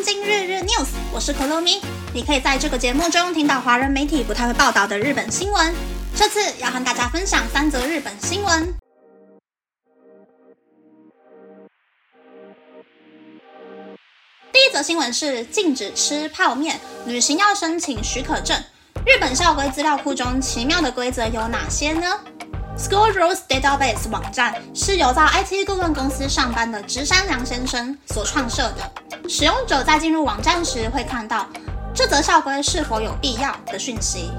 东京日日 news，我是可露咪。你可以在这个节目中听到华人媒体不太会报道的日本新闻。这次要和大家分享三则日本新闻。第一则新闻是禁止吃泡面，旅行要申请许可证。日本校规资料库中奇妙的规则有哪些呢？School Rules Database 网站是由在 IT 顾问公司上班的直山良先生所创设的。使用者在进入网站时会看到这则校规是否有必要的讯息。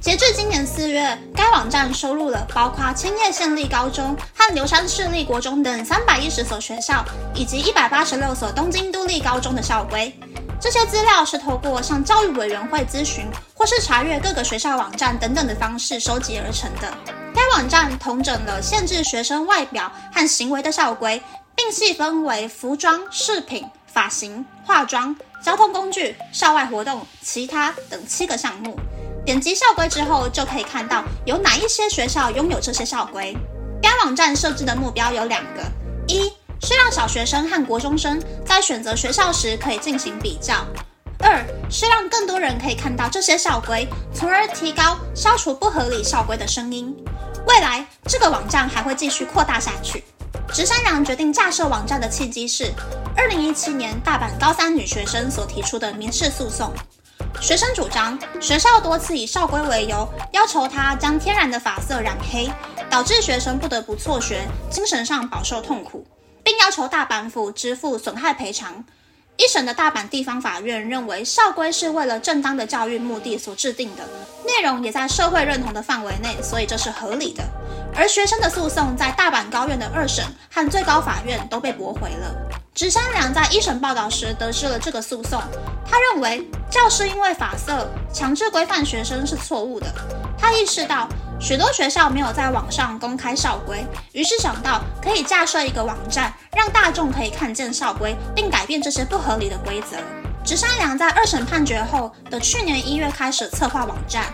截至今年四月，该网站收录了包括千叶县立高中和流山市立国中等三百一十所学校，以及一百八十六所东京都立高中的校规。这些资料是透过向教育委员会咨询，或是查阅各个学校网站等等的方式收集而成的。网站统整了限制学生外表和行为的校规，并细分为服装、饰品、发型、化妆、交通工具、校外活动、其他等七个项目。点击校规之后，就可以看到有哪一些学校拥有这些校规。该网站设置的目标有两个：一是让小学生和国中生在选择学校时可以进行比较；二是让更多人可以看到这些校规，从而提高消除不合理校规的声音。未来这个网站还会继续扩大下去。直山良决定架设网站的契机是，二零一七年大阪高三女学生所提出的民事诉讼。学生主张，学校多次以校规为由，要求她将天然的发色染黑，导致学生不得不辍学，精神上饱受痛苦，并要求大阪府支付损害赔偿。一审的大阪地方法院认为，校规是为了正当的教育目的所制定的，内容也在社会认同的范围内，所以这是合理的。而学生的诉讼在大阪高院的二审和最高法院都被驳回了。直山良在一审报道时得知了这个诉讼，他认为教师因为法色强制规范学生是错误的。他意识到许多学校没有在网上公开校规，于是想到可以架设一个网站，让大众可以看见校规，并改变这些不合理的规则。直山良在二审判决后的去年一月开始策划网站。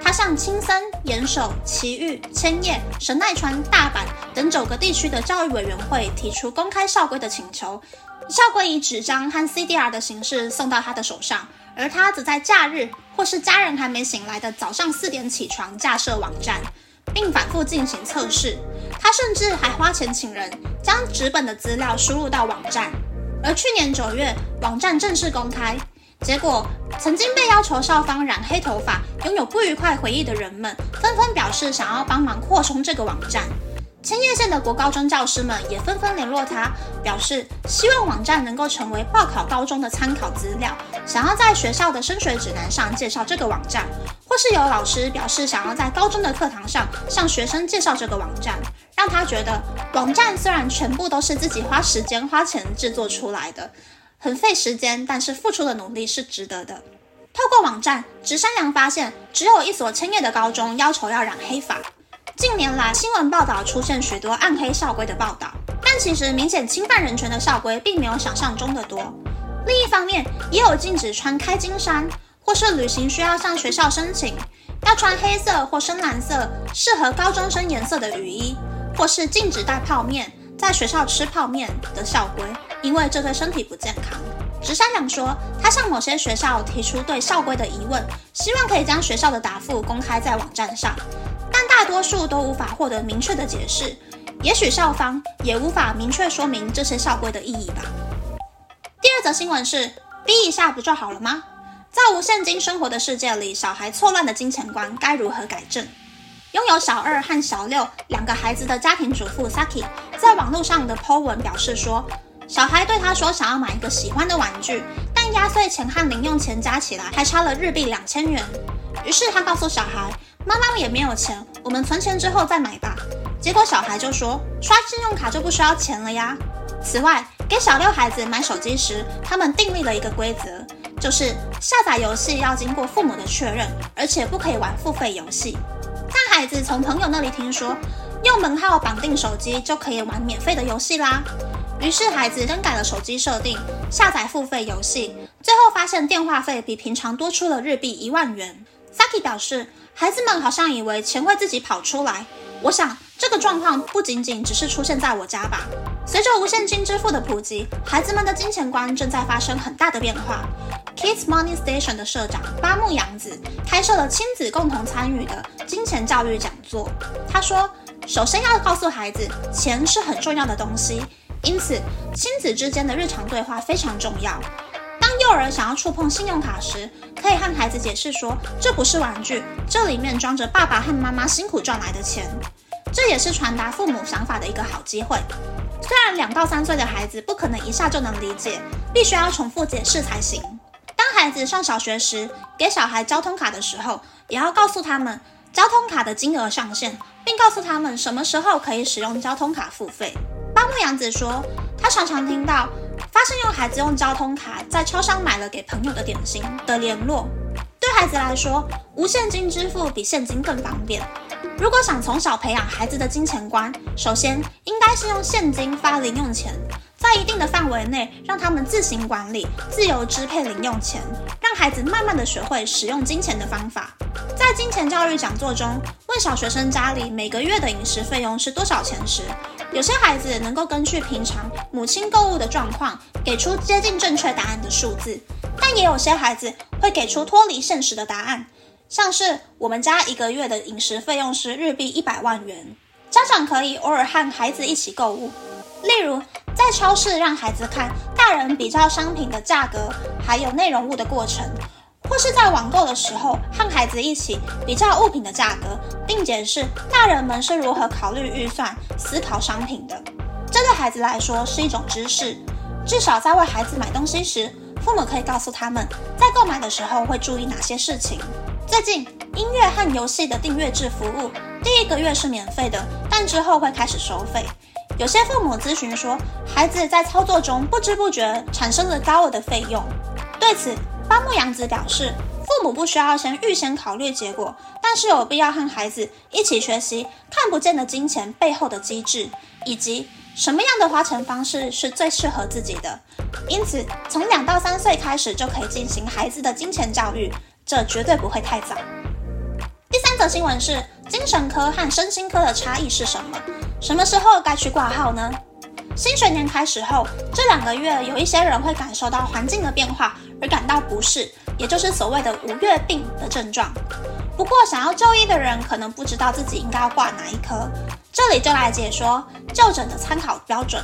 他向青森、岩手、埼玉、千叶、神奈川、大阪等九个地区的教育委员会提出公开校规的请求，校规以纸张和 CDR 的形式送到他的手上，而他则在假日或是家人还没醒来的早上四点起床架设网站，并反复进行测试。他甚至还花钱请人将纸本的资料输入到网站，而去年九月，网站正式公开。结果，曾经被要求校方染黑头发、拥有不愉快回忆的人们，纷纷表示想要帮忙扩充这个网站。千叶县的国高中教师们也纷纷联络他，表示希望网站能够成为报考高中的参考资料，想要在学校的升学指南上介绍这个网站，或是有老师表示想要在高中的课堂上向学生介绍这个网站，让他觉得网站虽然全部都是自己花时间花钱制作出来的。很费时间，但是付出的努力是值得的。透过网站，直山良发现只有一所千叶的高中要求要染黑发。近年来，新闻报道出现许多暗黑校规的报道，但其实明显侵犯人权的校规并没有想象中的多。另一方面，也有禁止穿开襟衫，或是旅行需要向学校申请要穿黑色或深蓝色适合高中生颜色的雨衣，或是禁止带泡面在学校吃泡面的校规。因为这对身体不健康，直山良说，他向某些学校提出对校规的疑问，希望可以将学校的答复公开在网站上，但大多数都无法获得明确的解释。也许校方也无法明确说明这些校规的意义吧。第二则新闻是，逼一下不就好了吗？在无现金生活的世界里，小孩错乱的金钱观该如何改正？拥有小二和小六两个孩子的家庭主妇 Saki 在网络上的 po 文表示说。小孩对他说：“想要买一个喜欢的玩具，但压岁钱和零用钱加起来还差了日币两千元。”于是他告诉小孩：“妈妈也没有钱，我们存钱之后再买吧。”结果小孩就说：“刷信用卡就不需要钱了呀。”此外，给小六孩子买手机时，他们订立了一个规则，就是下载游戏要经过父母的确认，而且不可以玩付费游戏。但孩子从朋友那里听说，用门号绑定手机就可以玩免费的游戏啦。于是孩子更改了手机设定，下载付费游戏，最后发现电话费比平常多出了日币一万元。Saki 表示，孩子们好像以为钱会自己跑出来，我想这个状况不仅仅只是出现在我家吧？随着无现金支付的普及，孩子们的金钱观正在发生很大的变化。Kids Money Station 的社长八木洋子开设了亲子共同参与的金钱教育讲座。他说：“首先要告诉孩子，钱是很重要的东西，因此亲子之间的日常对话非常重要。当幼儿想要触碰信用卡时，可以和孩子解释说，这不是玩具，这里面装着爸爸和妈妈辛苦赚来的钱。”这也是传达父母想法的一个好机会。虽然两到三岁的孩子不可能一下就能理解，必须要重复解释才行。当孩子上小学时，给小孩交通卡的时候，也要告诉他们交通卡的金额上限，并告诉他们什么时候可以使用交通卡付费。八木洋子说，他常常听到发生用孩子用交通卡在超商买了给朋友的点心的联络。对孩子来说，无现金支付比现金更方便。如果想从小培养孩子的金钱观，首先应该是用现金发零用钱，在一定的范围内让他们自行管理、自由支配零用钱，让孩子慢慢的学会使用金钱的方法。在金钱教育讲座中，问小学生家里每个月的饮食费用是多少钱时，有些孩子能够根据平常母亲购物的状况，给出接近正确答案的数字，但也有些孩子会给出脱离现实的答案。像是我们家一个月的饮食费用是日币一百万元，家长可以偶尔和孩子一起购物，例如在超市让孩子看大人比较商品的价格，还有内容物的过程，或是在网购的时候和孩子一起比较物品的价格，并解释大人们是如何考虑预算、思考商品的。这对孩子来说是一种知识，至少在为孩子买东西时，父母可以告诉他们在购买的时候会注意哪些事情。最近，音乐和游戏的订阅制服务，第一个月是免费的，但之后会开始收费。有些父母咨询说，孩子在操作中不知不觉产生了高额的费用。对此，八木洋子表示，父母不需要先预先考虑结果，但是有必要和孩子一起学习看不见的金钱背后的机制，以及什么样的花钱方式是最适合自己的。因此，从两到三岁开始就可以进行孩子的金钱教育。这绝对不会太早。第三则新闻是精神科和身心科的差异是什么？什么时候该去挂号呢？新学年开始后，这两个月有一些人会感受到环境的变化而感到不适，也就是所谓的五月病的症状。不过，想要就医的人可能不知道自己应该要挂哪一科，这里就来解说就诊的参考标准。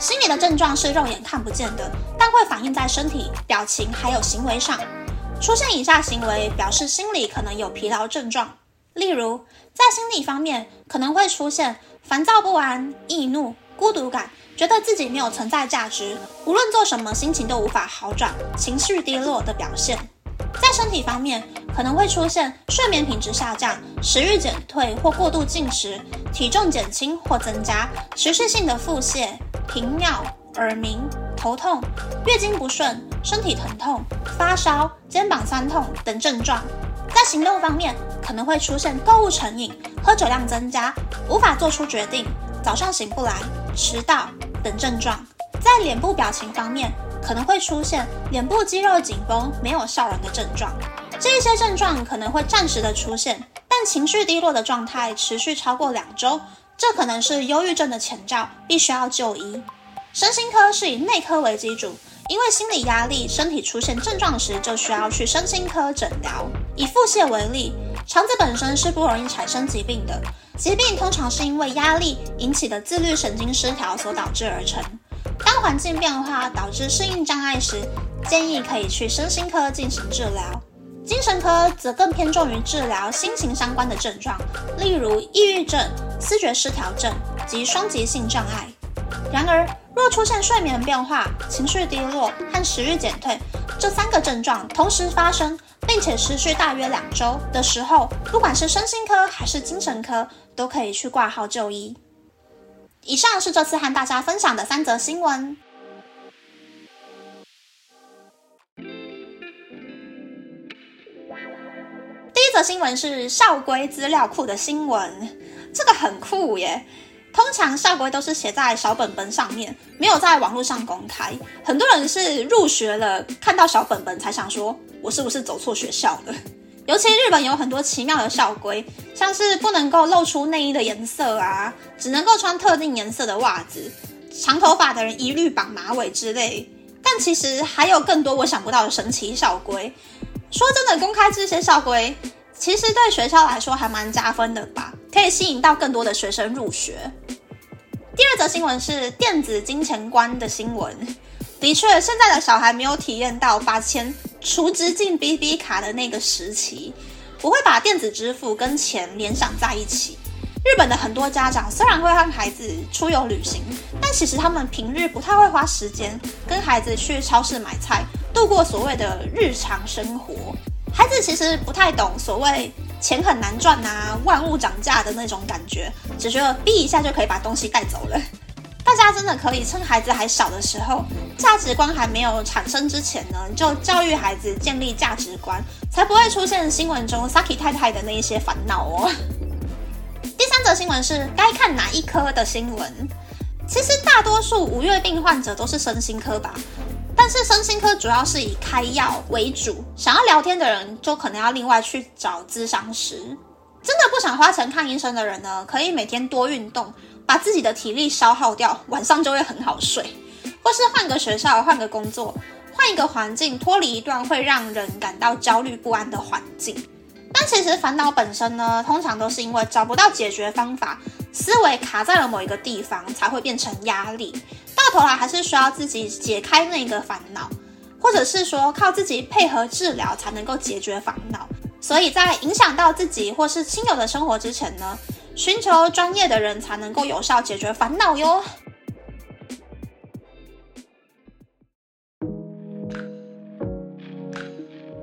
心理的症状是肉眼看不见的，但会反映在身体、表情还有行为上。出现以下行为，表示心理可能有疲劳症状。例如，在心理方面，可能会出现烦躁不安、易怒、孤独感，觉得自己没有存在价值，无论做什么，心情都无法好转，情绪低落的表现。在身体方面，可能会出现睡眠品质下降、食欲减退或过度进食、体重减轻或增加、持续性的腹泻、频尿、耳鸣、头痛、月经不顺。身体疼痛、发烧、肩膀酸痛等症状，在行动方面可能会出现购物成瘾、喝酒量增加、无法做出决定、早上醒不来、迟到等症状。在脸部表情方面，可能会出现脸部肌肉紧绷、没有笑容的症状。这些症状可能会暂时的出现，但情绪低落的状态持续超过两周，这可能是忧郁症的前兆，必须要就医。身心科是以内科为基础。因为心理压力，身体出现症状时就需要去身心科诊疗。以腹泻为例，肠子本身是不容易产生疾病的，疾病通常是因为压力引起的自律神经失调所导致而成。当环境变化导致适应障碍时，建议可以去身心科进行治疗。精神科则更偏重于治疗心情相关的症状，例如抑郁症、思觉失调症及双极性障碍。然而，若出现睡眠变化、情绪低落和食欲减退这三个症状同时发生，并且持续大约两周的时候，不管是身心科还是精神科，都可以去挂号就医。以上是这次和大家分享的三则新闻。第一则新闻是校规资料库的新闻，这个很酷耶。通常校规都是写在小本本上面，没有在网络上公开。很多人是入学了，看到小本本才想说，我是不是走错学校了？尤其日本有很多奇妙的校规，像是不能够露出内衣的颜色啊，只能够穿特定颜色的袜子，长头发的人一律绑马尾之类。但其实还有更多我想不到的神奇校规。说真的，公开这些校规，其实对学校来说还蛮加分的吧，可以吸引到更多的学生入学。第二则新闻是电子金钱观的新闻。的确，现在的小孩没有体验到把钱储值进 BB 卡的那个时期，不会把电子支付跟钱联想在一起。日本的很多家长虽然会和孩子出游旅行，但其实他们平日不太会花时间跟孩子去超市买菜，度过所谓的日常生活。孩子其实不太懂所谓钱很难赚啊，万物涨价的那种感觉，只觉得逼一下就可以把东西带走了。大家真的可以趁孩子还小的时候，价值观还没有产生之前呢，就教育孩子建立价值观，才不会出现新闻中 Saki 太太的那一些烦恼哦。第三则新闻是该看哪一科的新闻。其实大多数五月病患者都是身心科吧，但是身心科主要是以开药为主，想要聊天的人就可能要另外去找咨商师。真的不想花钱看医生的人呢，可以每天多运动。把自己的体力消耗掉，晚上就会很好睡，或是换个学校、换个工作、换一个环境，脱离一段会让人感到焦虑不安的环境。但其实烦恼本身呢，通常都是因为找不到解决方法，思维卡在了某一个地方，才会变成压力。到头来还是需要自己解开那个烦恼，或者是说靠自己配合治疗才能够解决烦恼。所以在影响到自己或是亲友的生活之前呢？寻求专业的人才能够有效解决烦恼哟。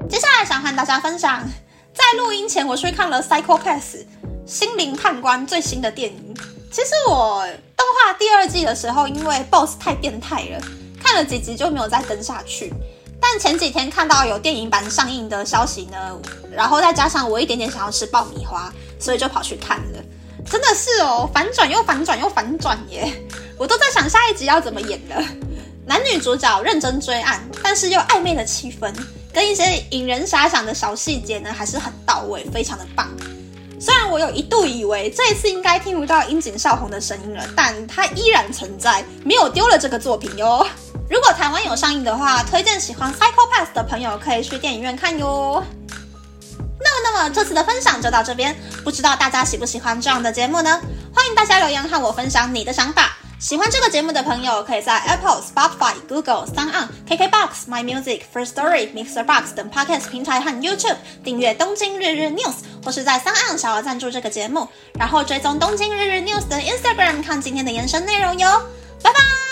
接下来想和大家分享，在录音前我去看了《Psycho Pass》心灵判官最新的电影。其实我动画第二季的时候，因为 BOSS 太变态了，看了几集就没有再跟下去。但前几天看到有电影版上映的消息呢，然后再加上我一点点想要吃爆米花，所以就跑去看了。真的是哦，反转又反转又反转耶！我都在想下一集要怎么演了。男女主角认真追案，但是又暧昧的气氛，跟一些引人遐想的小细节呢，还是很到位，非常的棒。虽然我有一度以为这一次应该听不到樱井少红的声音了，但它依然存在，没有丢了这个作品哟。如果台湾有上映的话，推荐喜欢 Psycho Pass 的朋友可以去电影院看哟。那么那么这次的分享就到这边，不知道大家喜不喜欢这样的节目呢？欢迎大家留言和我分享你的想法。喜欢这个节目的朋友，可以在 Apple、Spotify、Google、s o u n KKBox、My Music、First Story、Mixer Box 等 Podcast 平台和 YouTube 订阅《东京日日 News》，或是在 s o u n 小额赞助这个节目，然后追踪《东京日日 News》的 Instagram 看今天的延伸内容哟。拜拜。